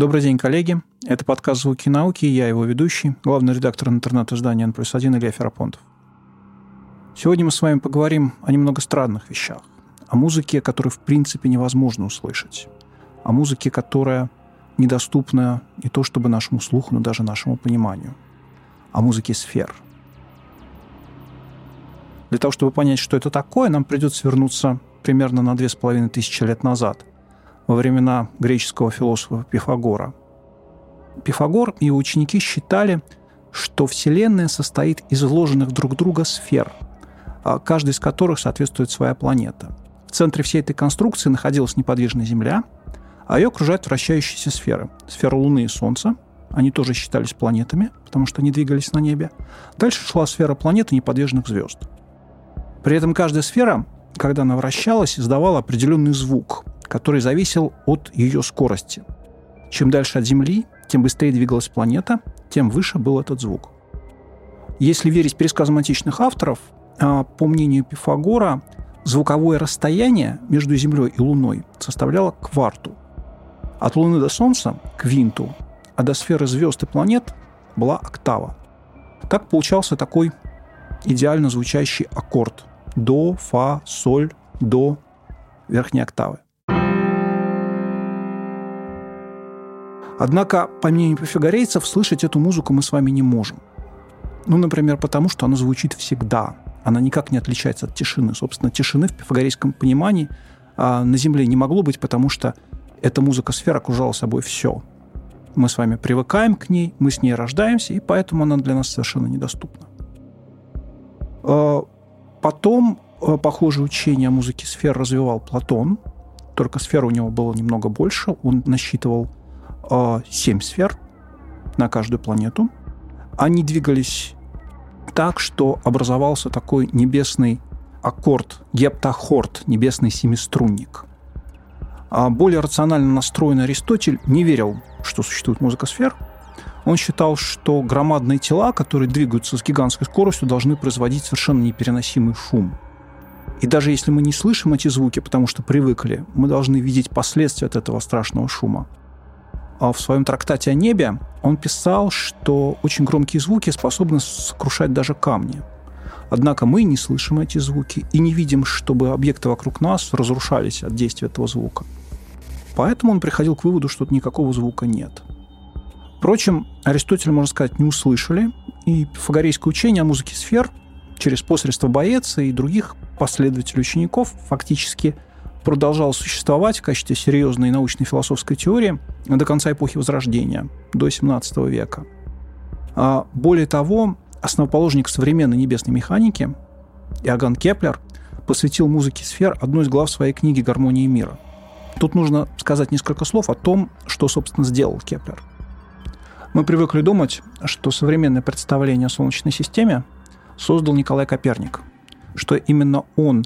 Добрый день, коллеги. Это подкаст «Звуки науки», я его ведущий, главный редактор интернет-издания «N плюс 1» Илья Ферапонтов. Сегодня мы с вами поговорим о немного странных вещах. О музыке, которую в принципе невозможно услышать. О музыке, которая недоступна не то чтобы нашему слуху, но даже нашему пониманию. О музыке сфер. Для того, чтобы понять, что это такое, нам придется вернуться примерно на две с половиной тысячи лет назад – во времена греческого философа Пифагора. Пифагор и его ученики считали, что Вселенная состоит из вложенных друг друга сфер, а каждая из которых соответствует своя планета. В центре всей этой конструкции находилась неподвижная Земля, а ее окружают вращающиеся сферы. Сфера Луны и Солнца, они тоже считались планетами, потому что они двигались на небе. Дальше шла сфера планет и неподвижных звезд. При этом каждая сфера, когда она вращалась, издавала определенный звук который зависел от ее скорости. Чем дальше от Земли, тем быстрее двигалась планета, тем выше был этот звук. Если верить пересказам античных авторов, а, по мнению Пифагора, звуковое расстояние между Землей и Луной составляло кварту. От Луны до Солнца – квинту, а до сферы звезд и планет была октава. Так получался такой идеально звучащий аккорд – до, фа, соль, до верхней октавы. Однако, по мнению пифагорейцев, слышать эту музыку мы с вами не можем. Ну, например, потому что она звучит всегда. Она никак не отличается от тишины. Собственно, тишины в пифагорейском понимании а, на Земле не могло быть, потому что эта музыка-сфера окружала собой все. Мы с вами привыкаем к ней, мы с ней рождаемся, и поэтому она для нас совершенно недоступна. А, потом а, похожее учение о музыке сфер развивал Платон, только сфер у него было немного больше. Он насчитывал семь сфер на каждую планету. Они двигались так, что образовался такой небесный аккорд, гептахорд, небесный семиструнник. А более рационально настроенный Аристотель не верил, что существует музыка сфер. Он считал, что громадные тела, которые двигаются с гигантской скоростью, должны производить совершенно непереносимый шум. И даже если мы не слышим эти звуки, потому что привыкли, мы должны видеть последствия от этого страшного шума. А в своем трактате о небе он писал, что очень громкие звуки способны сокрушать даже камни. Однако мы не слышим эти звуки и не видим, чтобы объекты вокруг нас разрушались от действия этого звука. Поэтому он приходил к выводу, что никакого звука нет. Впрочем, Аристотель, можно сказать, не услышали, и пифагорейское учение о музыке сфер через посредство Боэция и других последователей учеников фактически – продолжал существовать в качестве серьезной научной философской теории до конца эпохи Возрождения, до XVII века. А более того, основоположник современной небесной механики Иоганн Кеплер посвятил музыке сфер одну из глав своей книги «Гармония мира». Тут нужно сказать несколько слов о том, что, собственно, сделал Кеплер. Мы привыкли думать, что современное представление о Солнечной системе создал Николай Коперник, что именно он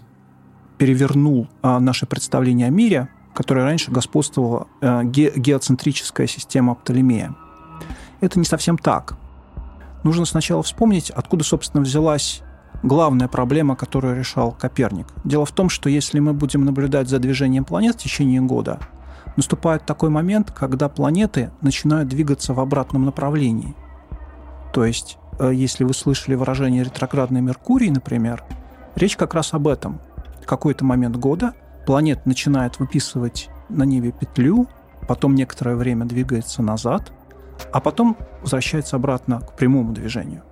перевернул а, наше представление о мире, которое раньше господствовала а, ге- геоцентрическая система Птолемея. Это не совсем так. Нужно сначала вспомнить, откуда, собственно, взялась главная проблема, которую решал Коперник. Дело в том, что если мы будем наблюдать за движением планет в течение года, наступает такой момент, когда планеты начинают двигаться в обратном направлении. То есть, э, если вы слышали выражение ретроградный Меркурий, например, речь как раз об этом – какой-то момент года планета начинает выписывать на небе петлю, потом некоторое время двигается назад, а потом возвращается обратно к прямому движению.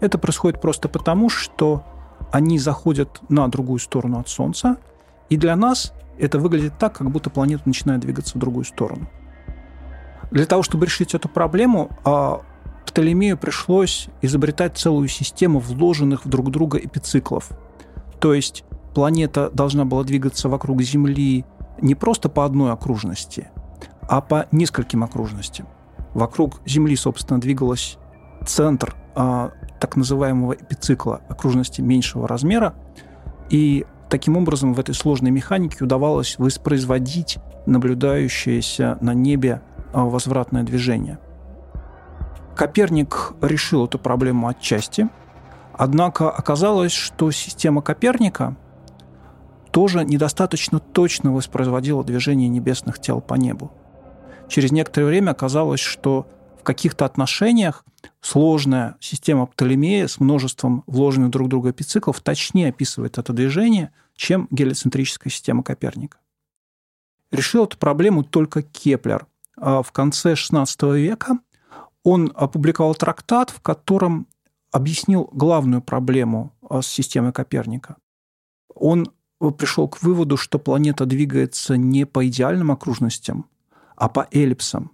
Это происходит просто потому, что они заходят на другую сторону от Солнца, и для нас это выглядит так, как будто планета начинает двигаться в другую сторону. Для того, чтобы решить эту проблему, а, Птолемею пришлось изобретать целую систему вложенных в друг друга эпициклов. То есть планета должна была двигаться вокруг Земли не просто по одной окружности, а по нескольким окружностям. Вокруг Земли, собственно, двигалась центр а, так называемого эпицикла окружности меньшего размера, и таким образом в этой сложной механике удавалось воспроизводить наблюдающееся на небе а, возвратное движение. Коперник решил эту проблему отчасти, однако оказалось, что система Коперника тоже недостаточно точно воспроизводила движение небесных тел по небу. через некоторое время оказалось, что в каких-то отношениях сложная система Птолемея с множеством вложенных друг в друга эпициклов точнее описывает это движение, чем гелиоцентрическая система Коперника. Решил эту проблему только Кеплер. А в конце XVI века он опубликовал трактат, в котором объяснил главную проблему а, с системой Коперника. Он пришел к выводу, что планета двигается не по идеальным окружностям, а по эллипсам.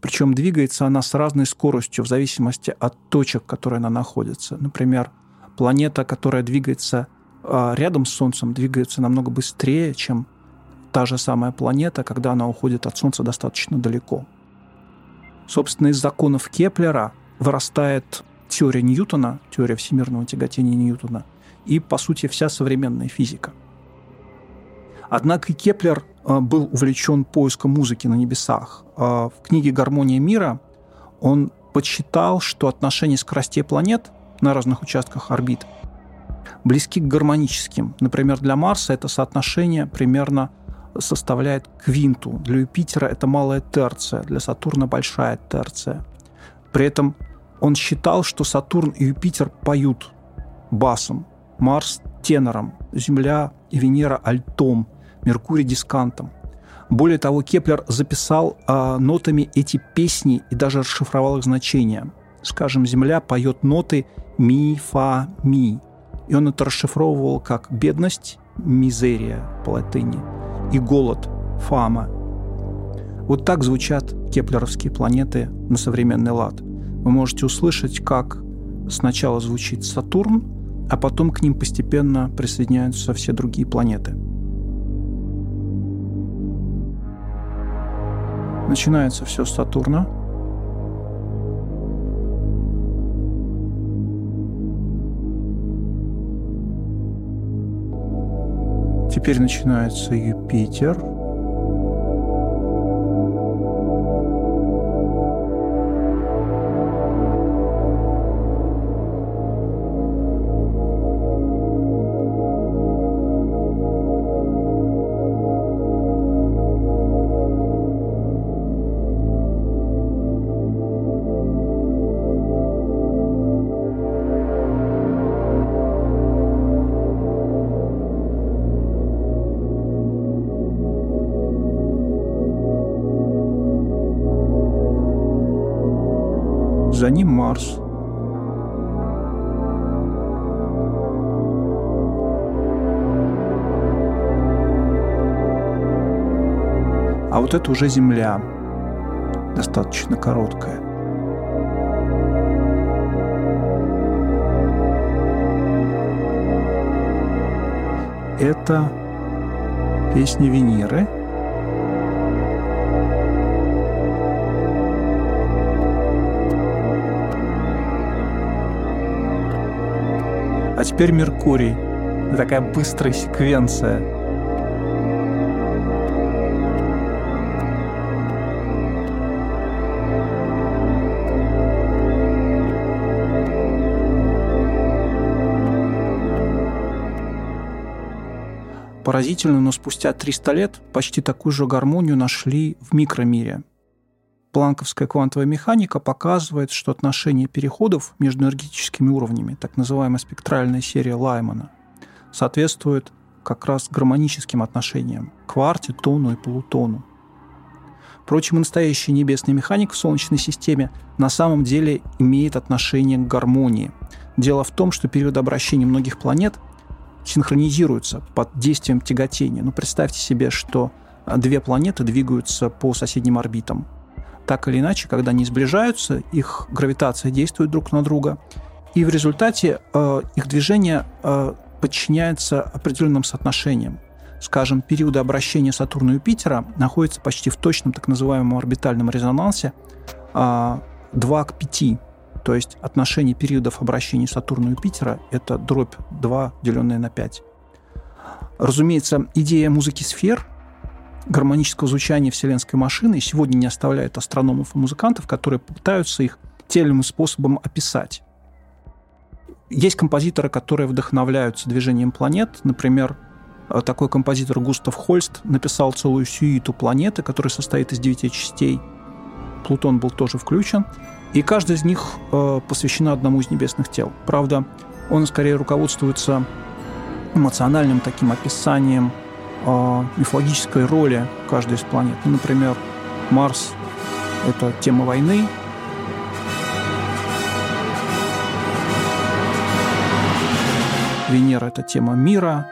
Причем двигается она с разной скоростью в зависимости от точек, в которой она находится. Например, планета, которая двигается а, рядом с Солнцем, двигается намного быстрее, чем та же самая планета, когда она уходит от Солнца достаточно далеко. Собственно, из законов Кеплера вырастает теория Ньютона, теория всемирного тяготения Ньютона, и, по сути, вся современная физика. Однако Кеплер а, был увлечен поиском музыки на небесах. А, в книге «Гармония мира» он подсчитал, что отношения скоростей планет на разных участках орбит близки к гармоническим. Например, для Марса это соотношение примерно составляет квинту. Для Юпитера это малая терция, для Сатурна большая терция. При этом он считал, что Сатурн и Юпитер поют басом, Марс – тенором, Земля и Венера – альтом, Меркурий – дискантом. Более того, Кеплер записал э, нотами эти песни и даже расшифровал их значения. Скажем, Земля поет ноты ми, фа, ми. И он это расшифровывал как бедность, мизерия по латыни, и голод, фама. Вот так звучат кеплеровские планеты на современный лад. Вы можете услышать, как сначала звучит Сатурн, а потом к ним постепенно присоединяются все другие планеты. Начинается все с Сатурна. Теперь начинается Юпитер – за ним Марс. А вот это уже Земля, достаточно короткая. Это песня Венеры – А теперь Меркурий. Такая быстрая секвенция. Поразительно, но спустя 300 лет почти такую же гармонию нашли в микромире – Планковская квантовая механика показывает, что отношение переходов между энергетическими уровнями, так называемая спектральная серия Лаймана, соответствует как раз гармоническим отношениям – кварте, тону и полутону. Впрочем, настоящая небесная механика в Солнечной системе на самом деле имеет отношение к гармонии. Дело в том, что периоды обращения многих планет синхронизируются под действием тяготения. Ну, представьте себе, что две планеты двигаются по соседним орбитам – так или иначе, когда они сближаются, их гравитация действует друг на друга, и в результате э, их движение э, подчиняется определенным соотношениям. Скажем, периоды обращения Сатурна и Юпитера находятся почти в точном так называемом орбитальном резонансе э, 2 к 5. То есть отношение периодов обращения Сатурна и Юпитера – это дробь 2, деленная на 5. Разумеется, идея музыки сфер гармонического звучания вселенской машины сегодня не оставляет астрономов и музыкантов, которые пытаются их тем способом описать. Есть композиторы, которые вдохновляются движением планет. Например, такой композитор Густав Хольст написал целую сюиту планеты, которая состоит из девяти частей. Плутон был тоже включен. И каждая из них э, посвящена одному из небесных тел. Правда, он скорее руководствуется эмоциональным таким описанием э, мифологической роли каждой из планет. Ну, например, Марс – это тема войны, Венера – это тема мира,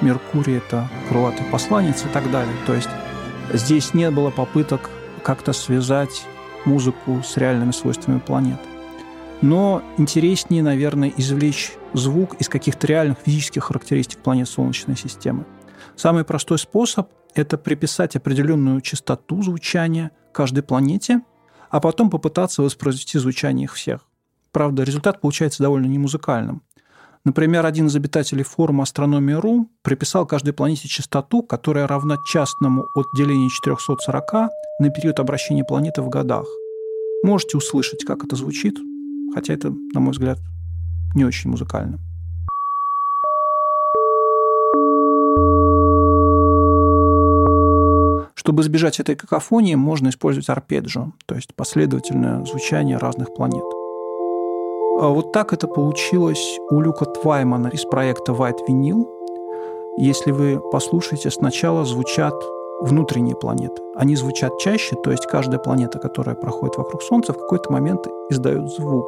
Меркурий – это крылатый посланец и так далее. То есть здесь не было попыток как-то связать музыку с реальными свойствами планет. Но интереснее, наверное, извлечь звук из каких-то реальных физических характеристик планет Солнечной системы. Самый простой способ – это приписать определенную частоту звучания каждой планете, а потом попытаться воспроизвести звучание их всех. Правда, результат получается довольно немузыкальным. Например, один из обитателей форума «Астрономия.ру» приписал каждой планете частоту, которая равна частному от деления 440 на период обращения планеты в годах. Можете услышать, как это звучит, хотя это, на мой взгляд, не очень музыкально. Чтобы избежать этой какофонии, можно использовать арпеджио, то есть последовательное звучание разных планет. А вот так это получилось у Люка Тваймана из проекта White Vinyl. Если вы послушаете, сначала звучат внутренние планеты. Они звучат чаще, то есть каждая планета, которая проходит вокруг Солнца, в какой-то момент издает звук.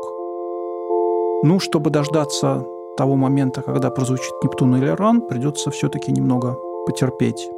Ну, чтобы дождаться того момента, когда прозвучит Нептун или Ран, придется все-таки немного потерпеть.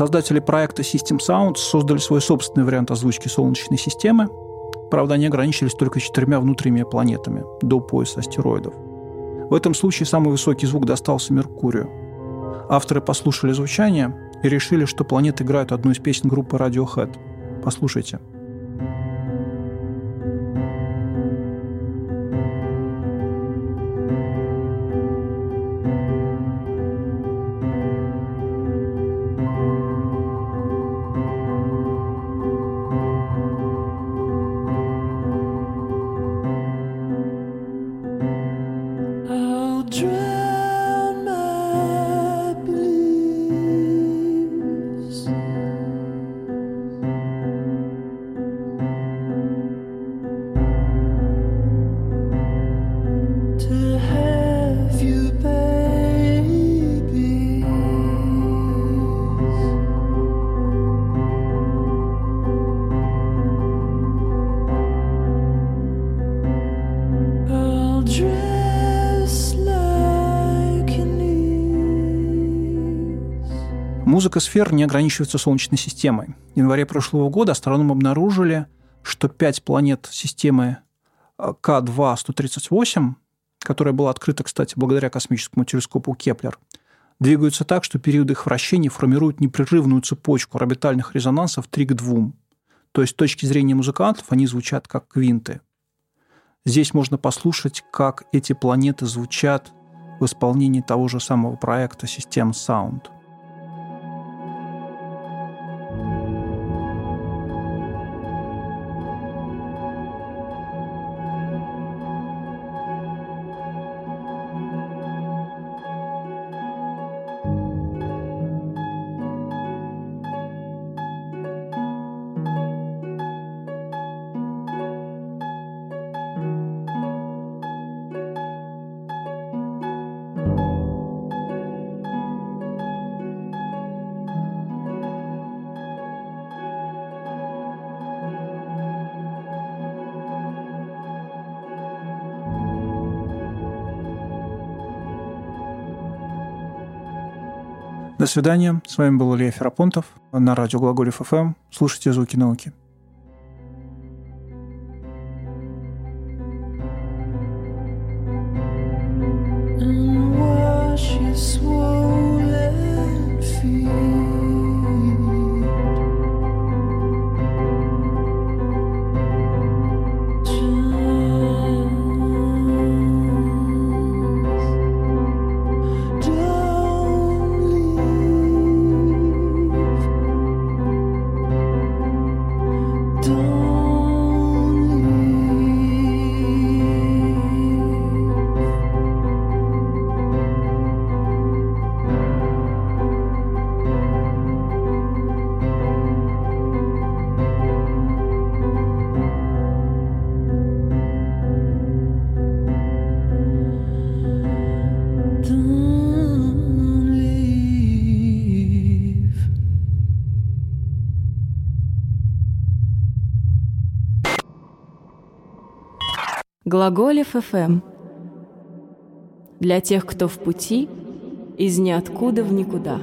Создатели проекта System Sound создали свой собственный вариант озвучки Солнечной системы. Правда, они ограничились только четырьмя внутренними планетами до пояса астероидов. В этом случае самый высокий звук достался Меркурию. Авторы послушали звучание и решили, что планеты играют одну из песен группы Radiohead. Послушайте. Музыка сфер не ограничивается Солнечной системой. В январе прошлого года астрономы обнаружили, что пять планет системы э, К2-138, которая была открыта, кстати, благодаря космическому телескопу Кеплер, двигаются так, что периоды их вращения формируют непрерывную цепочку орбитальных резонансов 3 к 2. То есть с точки зрения музыкантов они звучат как квинты. Здесь можно послушать, как эти планеты звучат в исполнении того же самого проекта System Sound – До свидания. С вами был Илья Ферапонтов на радио Глаголев ФМ. Слушайте «Звуки науки». Глаголев ФМ. Для тех, кто в пути, из ниоткуда в никуда.